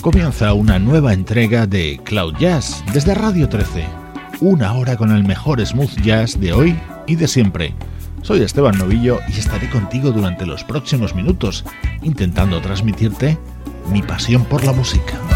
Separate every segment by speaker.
Speaker 1: Comienza una nueva entrega de Cloud Jazz desde Radio 13. Una hora con el mejor smooth jazz de hoy y de siempre. Soy Esteban Novillo y estaré contigo durante los próximos minutos intentando transmitirte mi pasión por la música.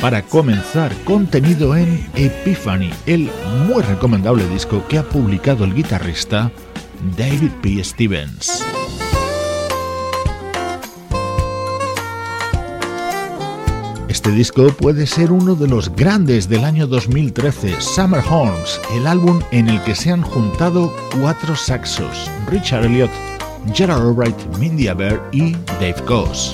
Speaker 2: Para comenzar, contenido en Epiphany, el muy recomendable disco que ha publicado el guitarrista David P. Stevens. Este disco puede ser uno de los grandes del año 2013, Summer Horns, el álbum en el que se han juntado cuatro saxos, Richard Elliott, Gerald Albright, Mindy Aber y Dave Goss.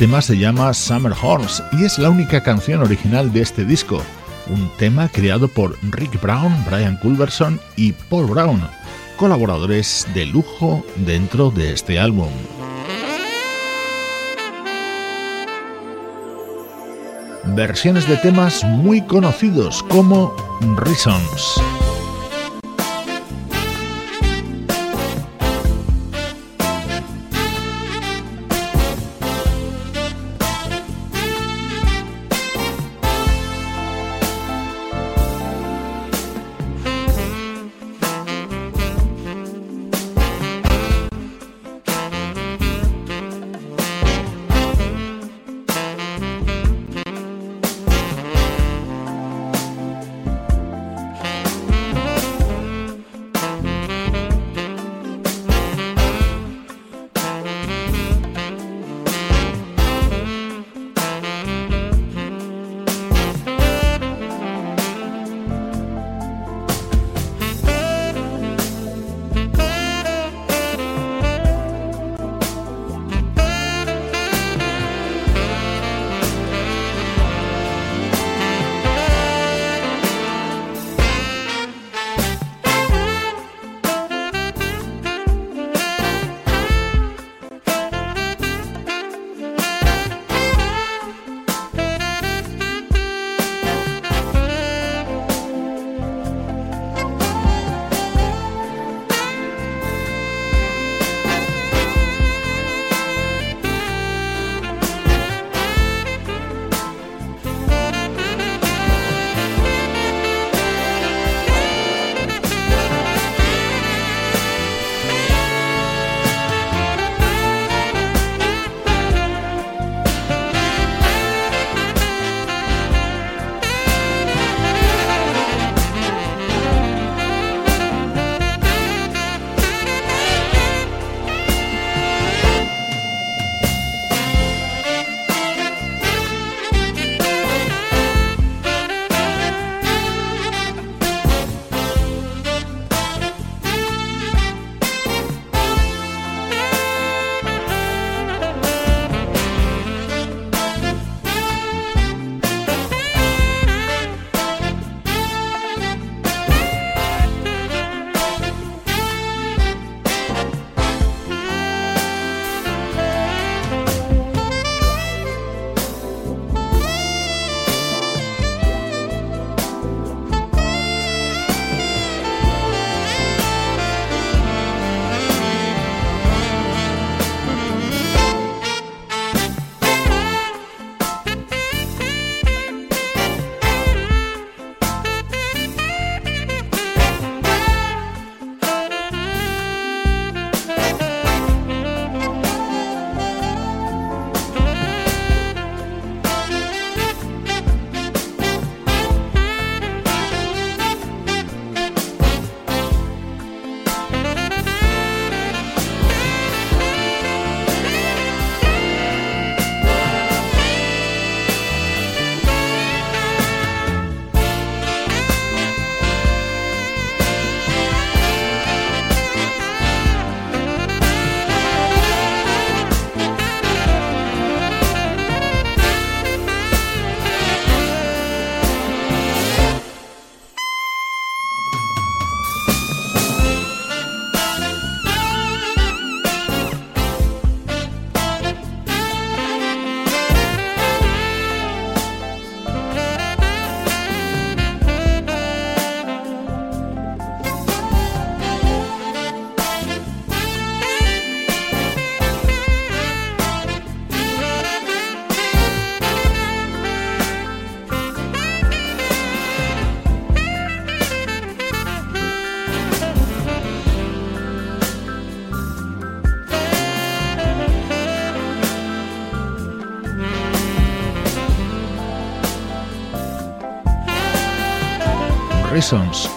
Speaker 2: Tema se llama Summer Horns y es la única canción original de este disco, un tema creado por Rick Brown, Brian Culverson y Paul Brown, colaboradores de lujo dentro de este álbum. Versiones de temas muy conocidos como Reasons.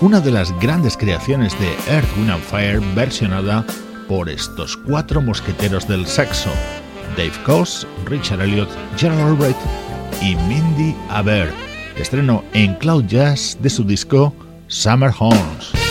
Speaker 2: Una de las grandes creaciones de Earth, Wind and Fire versionada por estos cuatro mosqueteros del saxo, Dave Coase, Richard Elliot, Gerald Albright y Mindy Aber. Estreno en Cloud Jazz de su disco Summer Homes.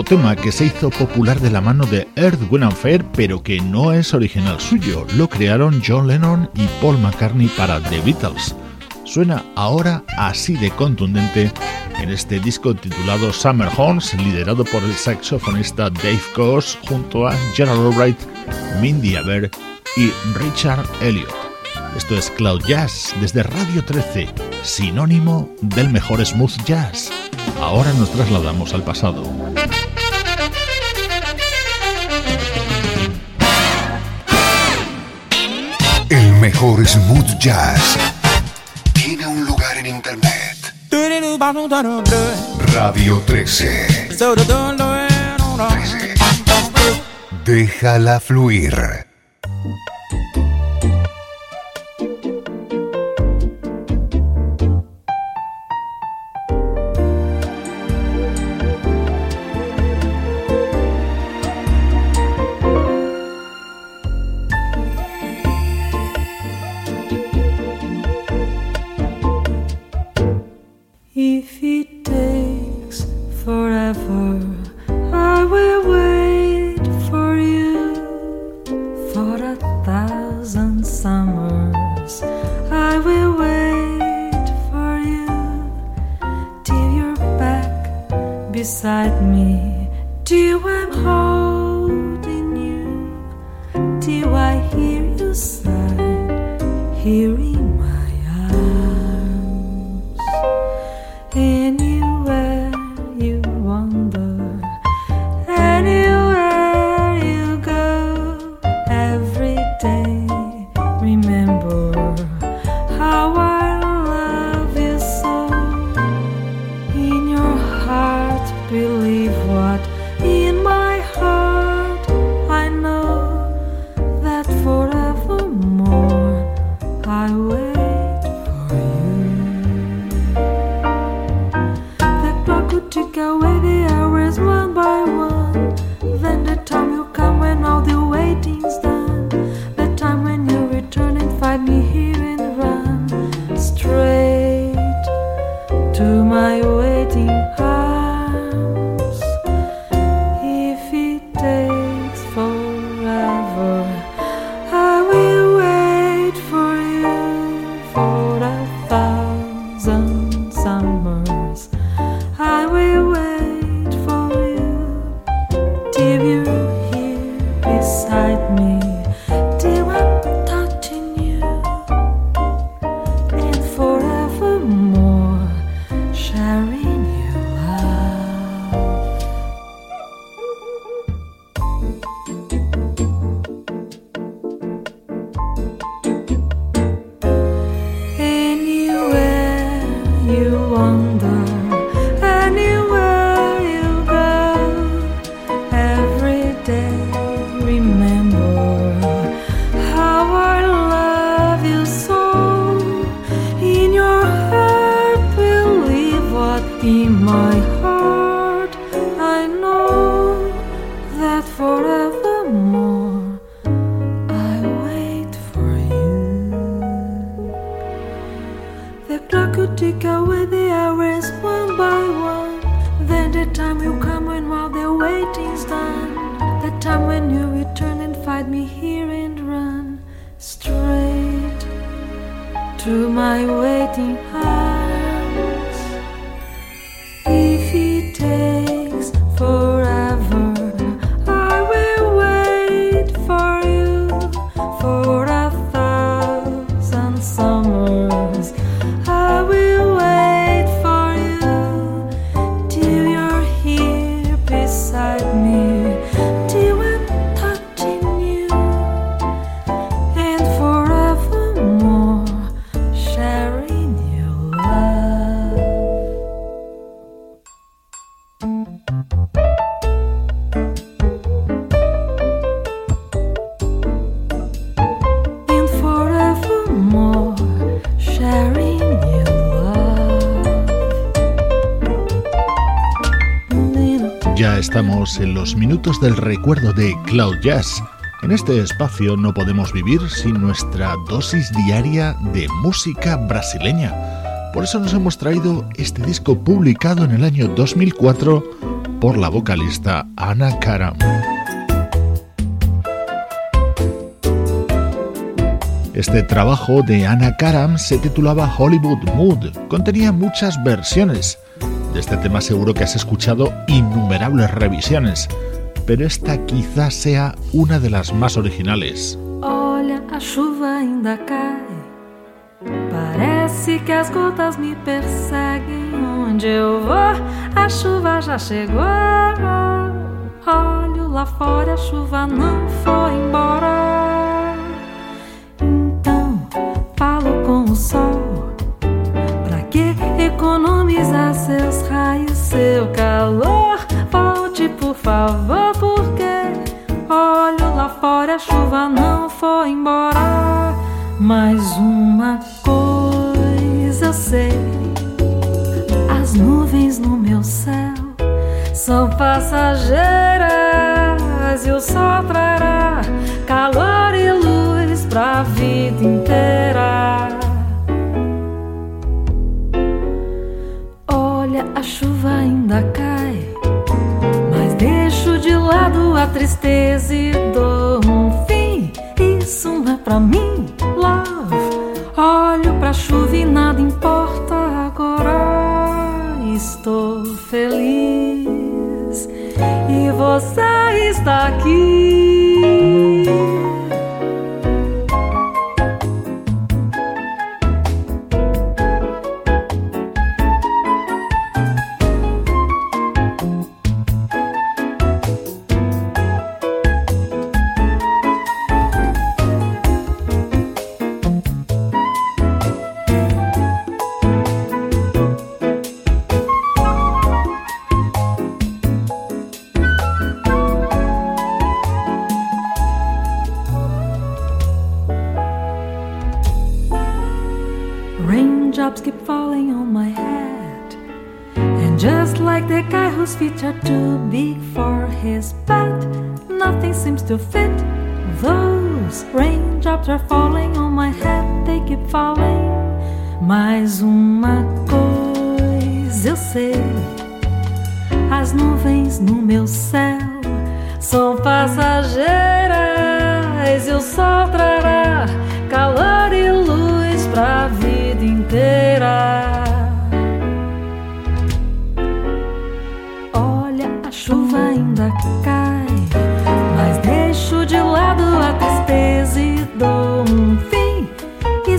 Speaker 2: Otro tema que se hizo popular de la mano de Earth, Wind Fair, pero que no es original suyo. Lo crearon John Lennon y Paul McCartney para The Beatles. Suena ahora así de contundente en este disco titulado Summer Horns, liderado por el saxofonista Dave Coase junto a Gerald Albright, Mindy Aber y Richard Elliot. Esto es Cloud Jazz desde Radio 13, sinónimo del mejor smooth jazz. Ahora nos trasladamos al pasado.
Speaker 3: Mejor smooth jazz tiene un lugar en internet. Radio 13. 13. Déjala fluir.
Speaker 2: En los minutos del recuerdo de Cloud Jazz. En este espacio no podemos vivir sin nuestra dosis diaria de música brasileña. Por eso nos hemos traído este disco publicado en el año 2004 por la vocalista Anna Karam. Este trabajo de Anna Karam se titulaba Hollywood Mood. Contenía muchas versiones. De este tema seguro que has escuchado innumerables revisiones, pero esta quizás sea una de las más originales.
Speaker 3: Olha, a chuva ainda cae. Parece que as gotas me perseguem. Onde eu vou, a chuva já chegou. Olho lá fora, a chuva não foi embora. Mais uma coisa eu sei: as nuvens no meu céu são passageiras e o sol trará calor e luz pra vida inteira. Olha, a chuva ainda cai, mas deixo de lado a tristeza e dou um fim. Isso não é pra mim Pra chuva e nada importa agora. Estou feliz e você está aqui.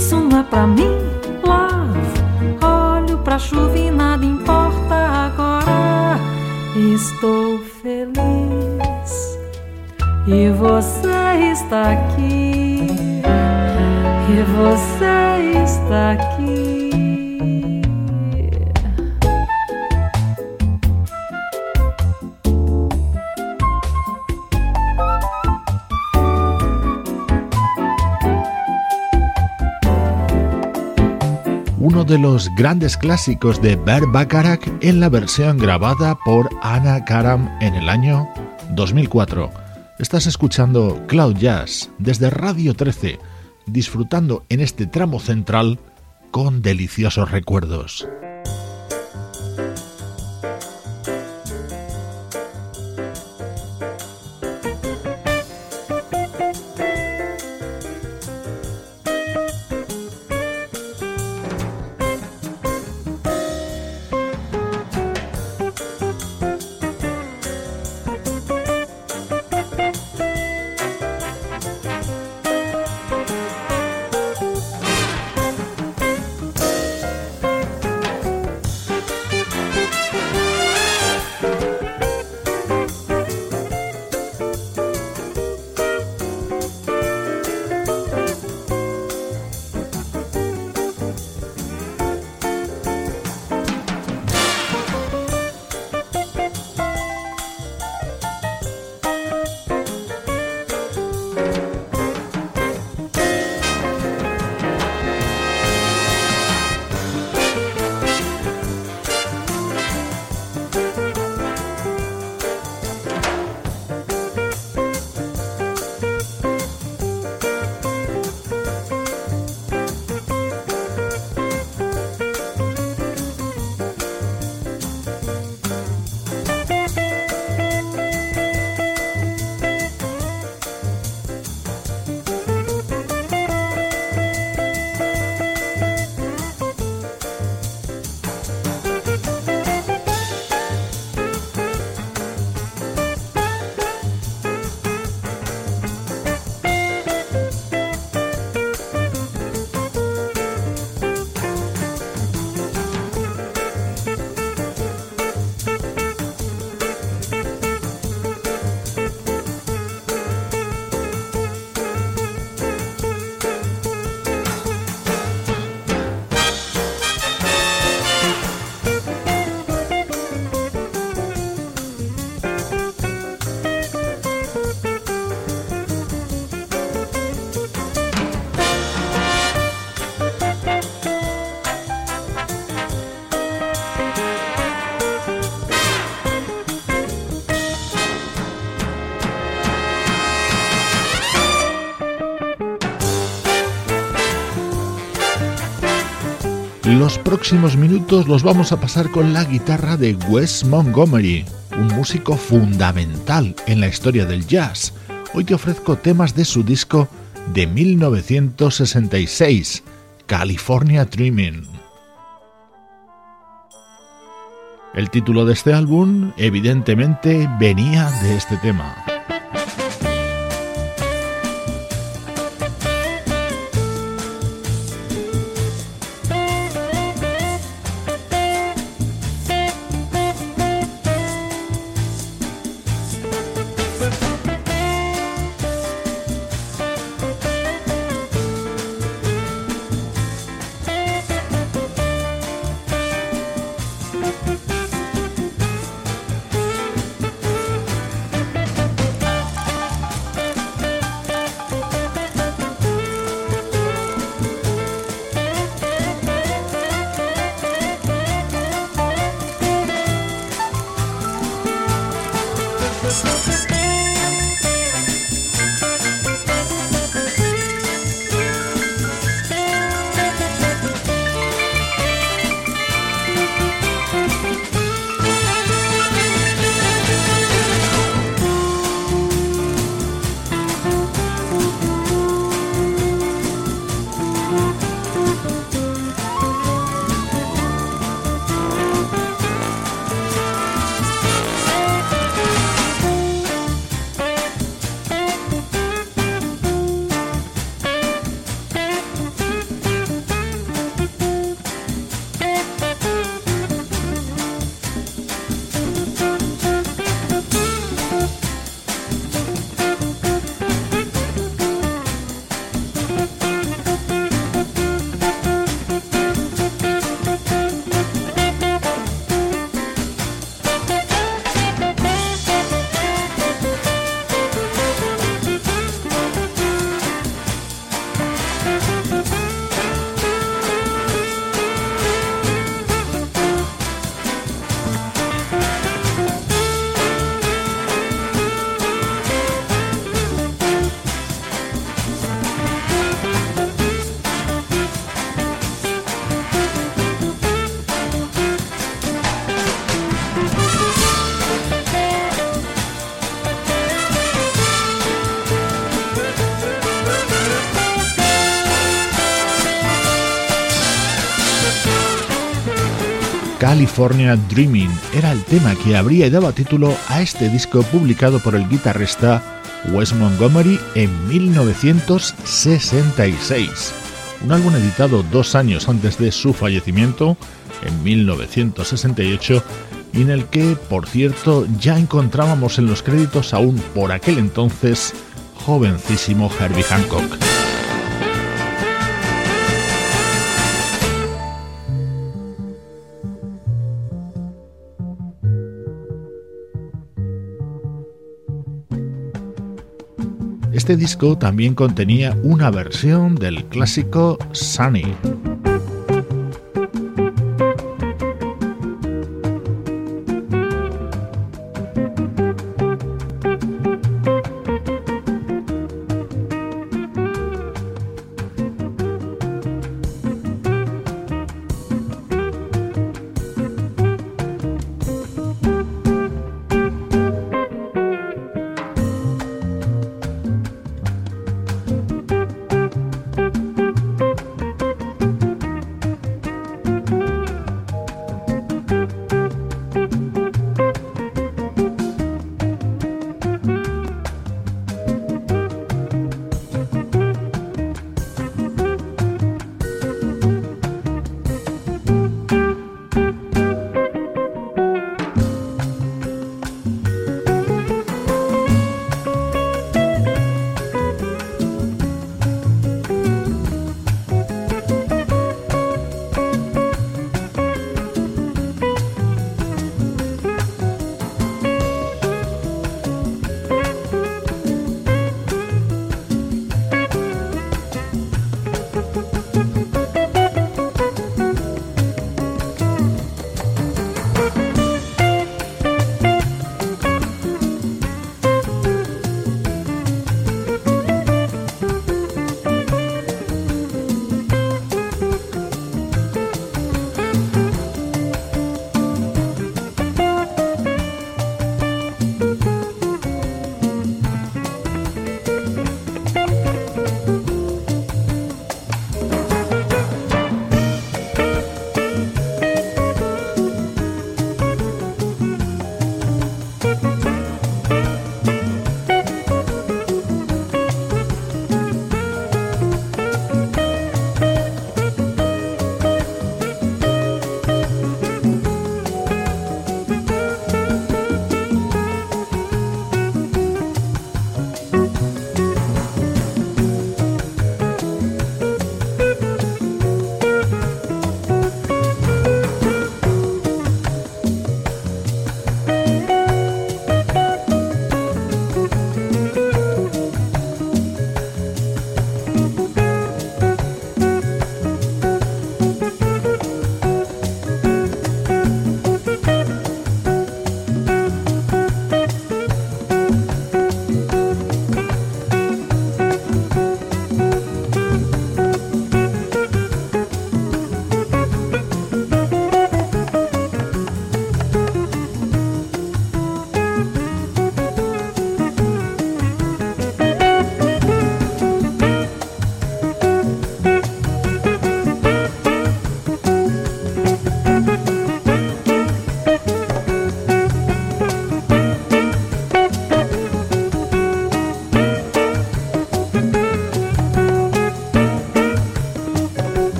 Speaker 3: Isso não é pra mim, love. Olho pra chuva e nada importa agora. Estou feliz e você está aqui. E você está aqui.
Speaker 2: De los grandes clásicos de Bert Bacharach en la versión grabada por Anna Karam en el año 2004. Estás escuchando Cloud Jazz desde Radio 13, disfrutando en este tramo central con deliciosos recuerdos. Los próximos minutos los vamos a pasar con la guitarra de Wes Montgomery, un músico fundamental en la historia del jazz. Hoy te ofrezco temas de su disco de 1966, California Dreaming. El título de este álbum evidentemente venía de este tema. California Dreaming era el tema que habría dado título a este disco publicado por el guitarrista Wes Montgomery en 1966. Un álbum editado dos años antes de su fallecimiento, en 1968, y en el que, por cierto, ya encontrábamos en los créditos aún por aquel entonces jovencísimo Herbie Hancock. Este disco también contenía una versión del clásico Sunny.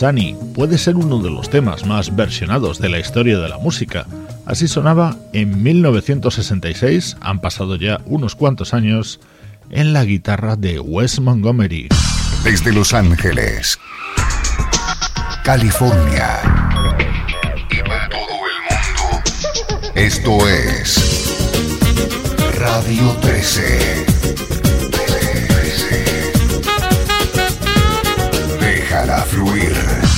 Speaker 2: Sunny puede ser uno de los temas más versionados de la historia de la música. Así sonaba en 1966, han pasado ya unos cuantos años, en la guitarra de Wes Montgomery.
Speaker 4: Desde Los Ángeles, California y para todo el mundo, esto es Radio 13. Déjala fluir.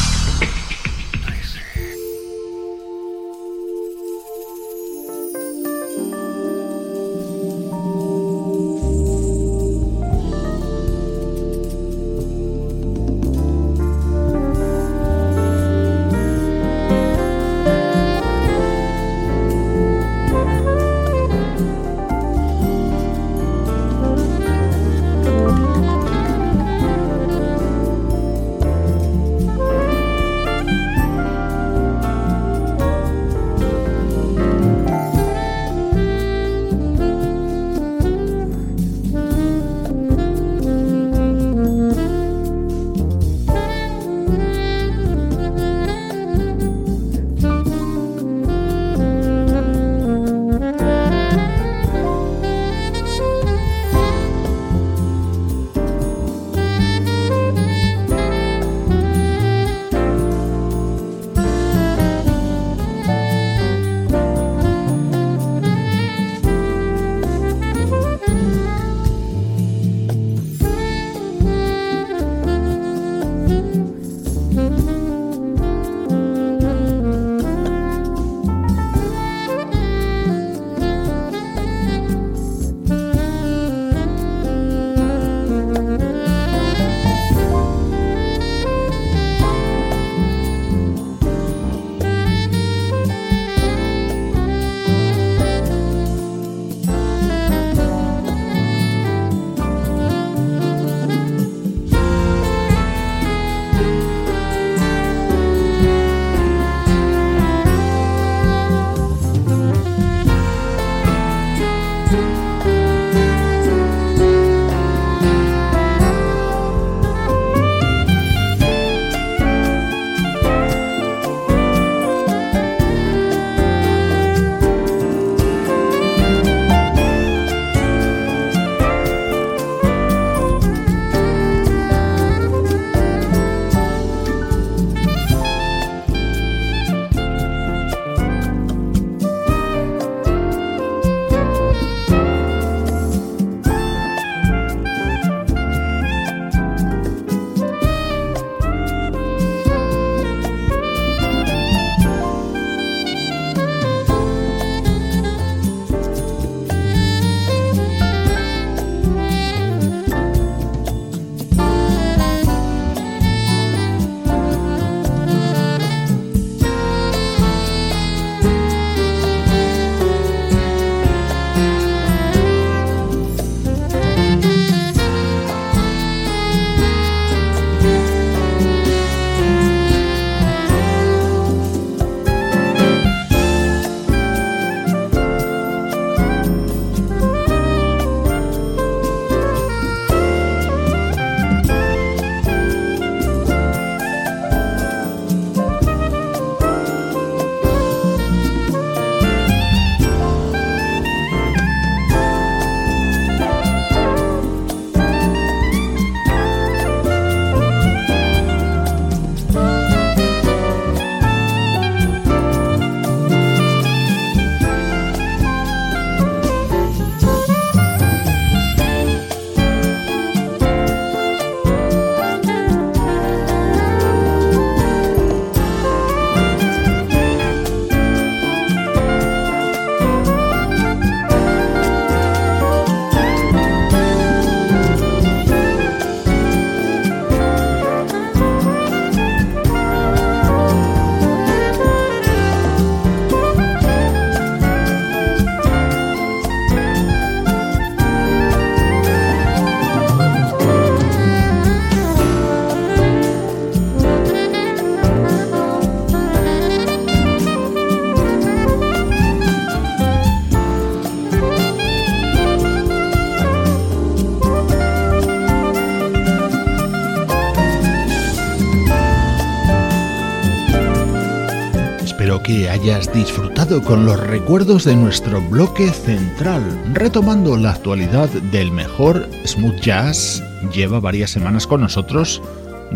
Speaker 5: Hayas disfrutado con los recuerdos de nuestro bloque central, retomando la actualidad del mejor smooth jazz. Lleva varias semanas con nosotros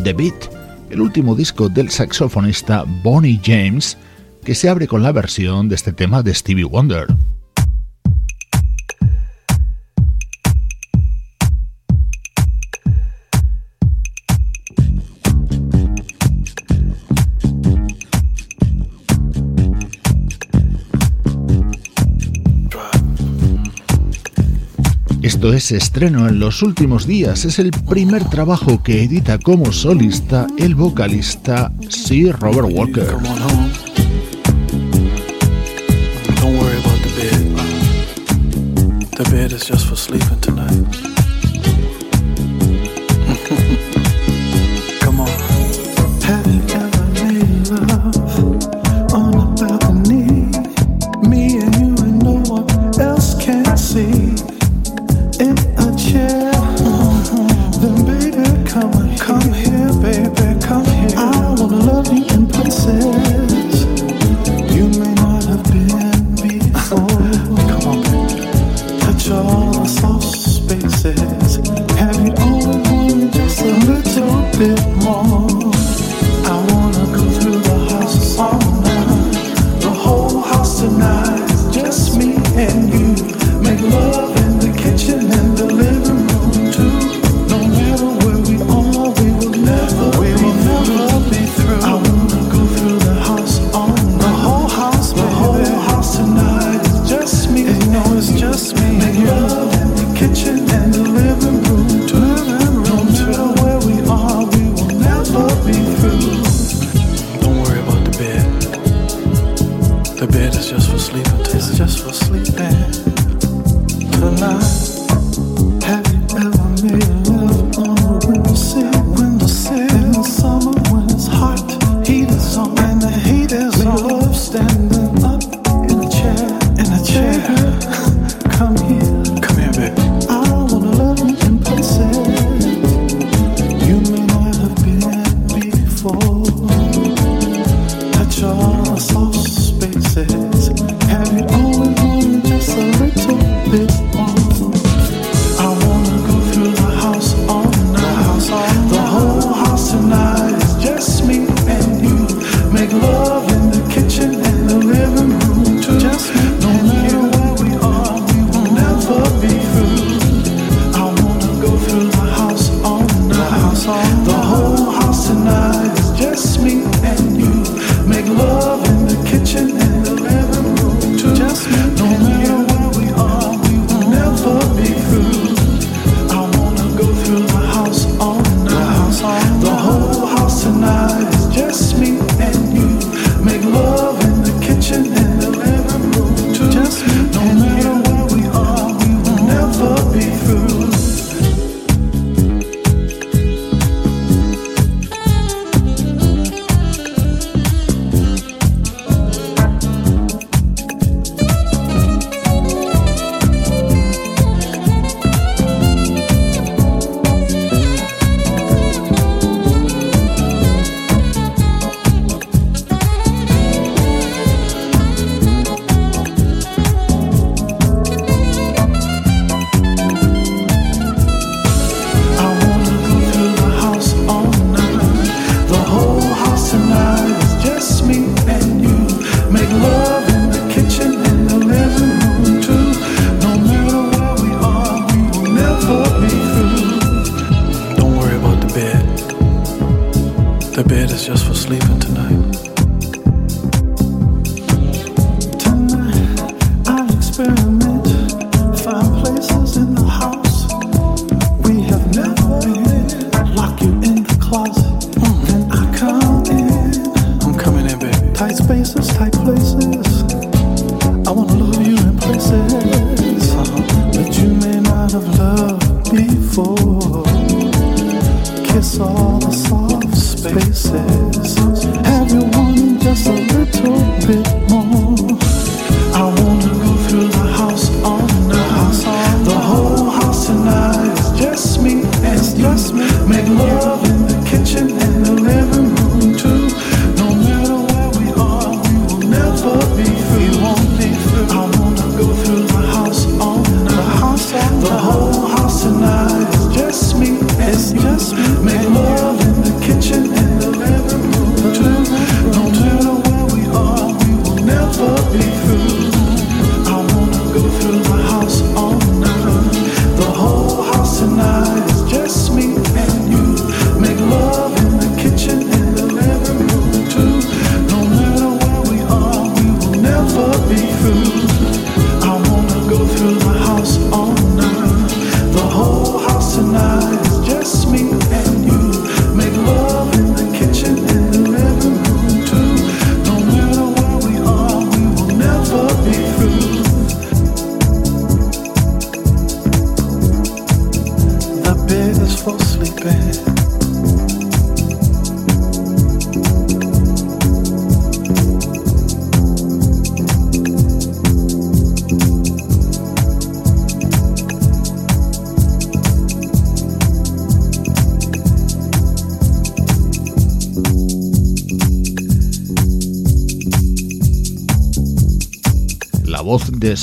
Speaker 5: The Beat, el último disco del saxofonista Bonnie James, que se abre con la versión de este tema de Stevie Wonder. Esto es estreno en los últimos días, es el primer trabajo que edita como solista el vocalista Sir Robert Walker.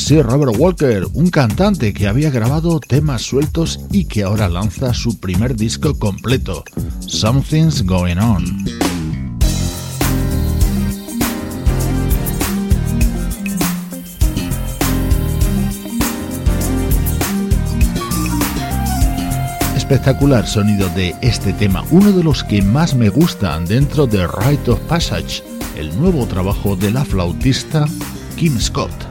Speaker 2: Sir Robert Walker, un cantante que había grabado temas sueltos y que ahora lanza su primer disco completo, Something's Going On. espectacular sonido de este tema, uno de los que más me gustan dentro de Rite of Passage, el nuevo trabajo de la flautista Kim Scott.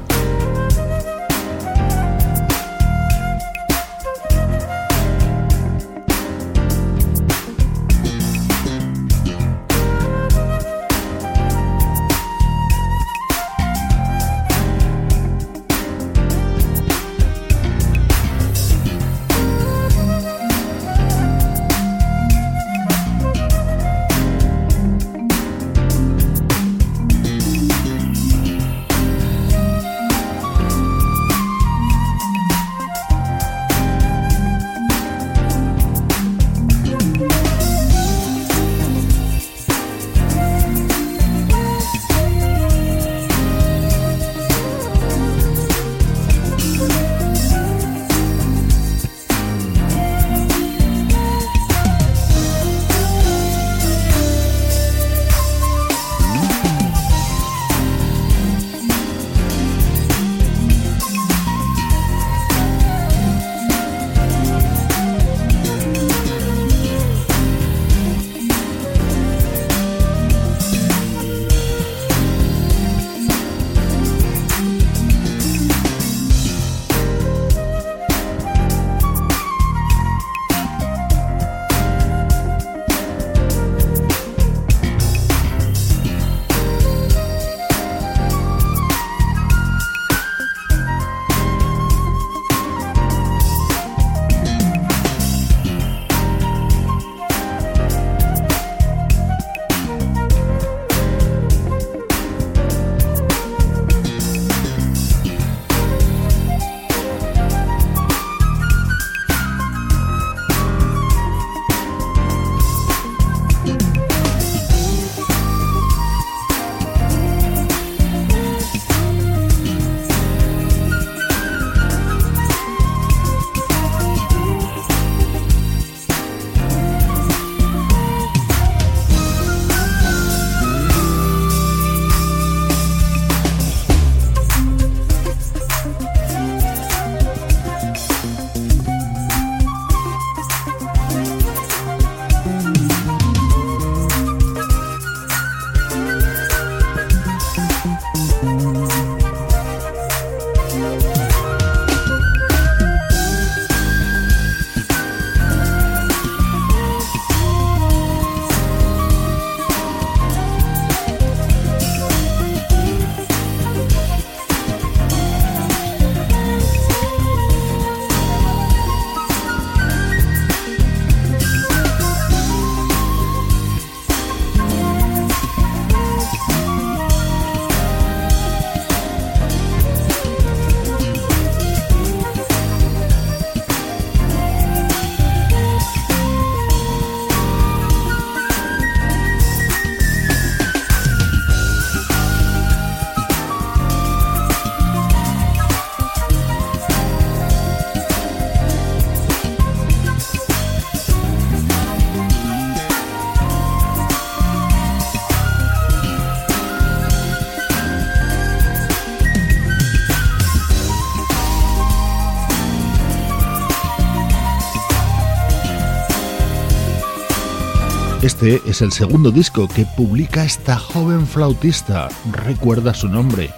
Speaker 2: Es el segundo disco que publica esta joven flautista. Recuerda su nombre,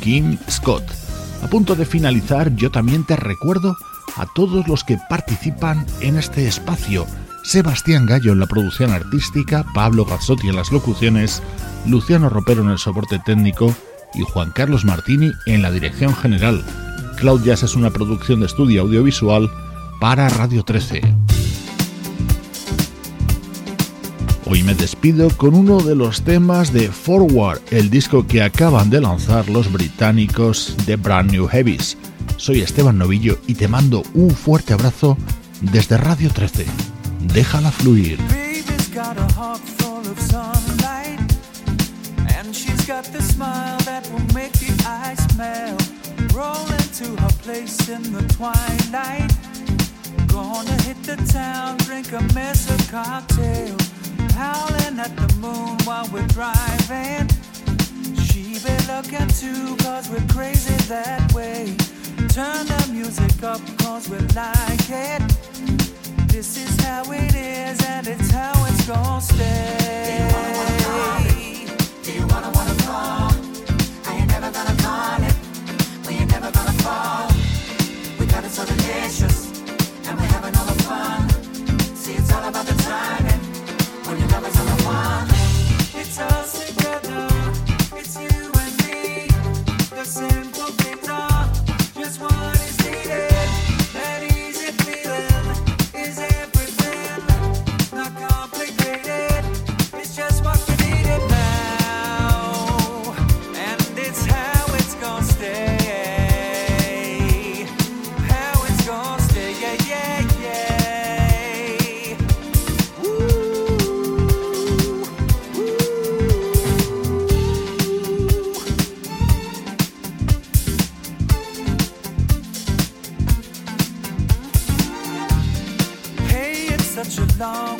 Speaker 2: Kim Scott. A punto de finalizar, yo también te recuerdo a todos los que participan en este espacio. Sebastián Gallo en la producción artística, Pablo Gazzotti en las locuciones, Luciano Ropero en el soporte técnico y Juan Carlos Martini en la dirección general. Cloud Jazz es una producción de estudio audiovisual para Radio 13. Hoy me despido con uno de los temas de Forward, el disco que acaban de lanzar los británicos de Brand New Heavies. Soy Esteban Novillo y te mando un fuerte abrazo desde Radio 13. Déjala fluir.
Speaker 3: gonna hit the town, drink a mess of. howling at the moon while we're driving. She be looking too, cause we're crazy that way. Turn the music up, cause we like it. This is how it is, and it's how it's gonna stay. Do you wanna wanna call? Do you wanna wanna call? I ain't never gonna call it? We ain't never gonna fall. We got it so delicious, and we're having all the fun. See, it's all about the
Speaker 4: long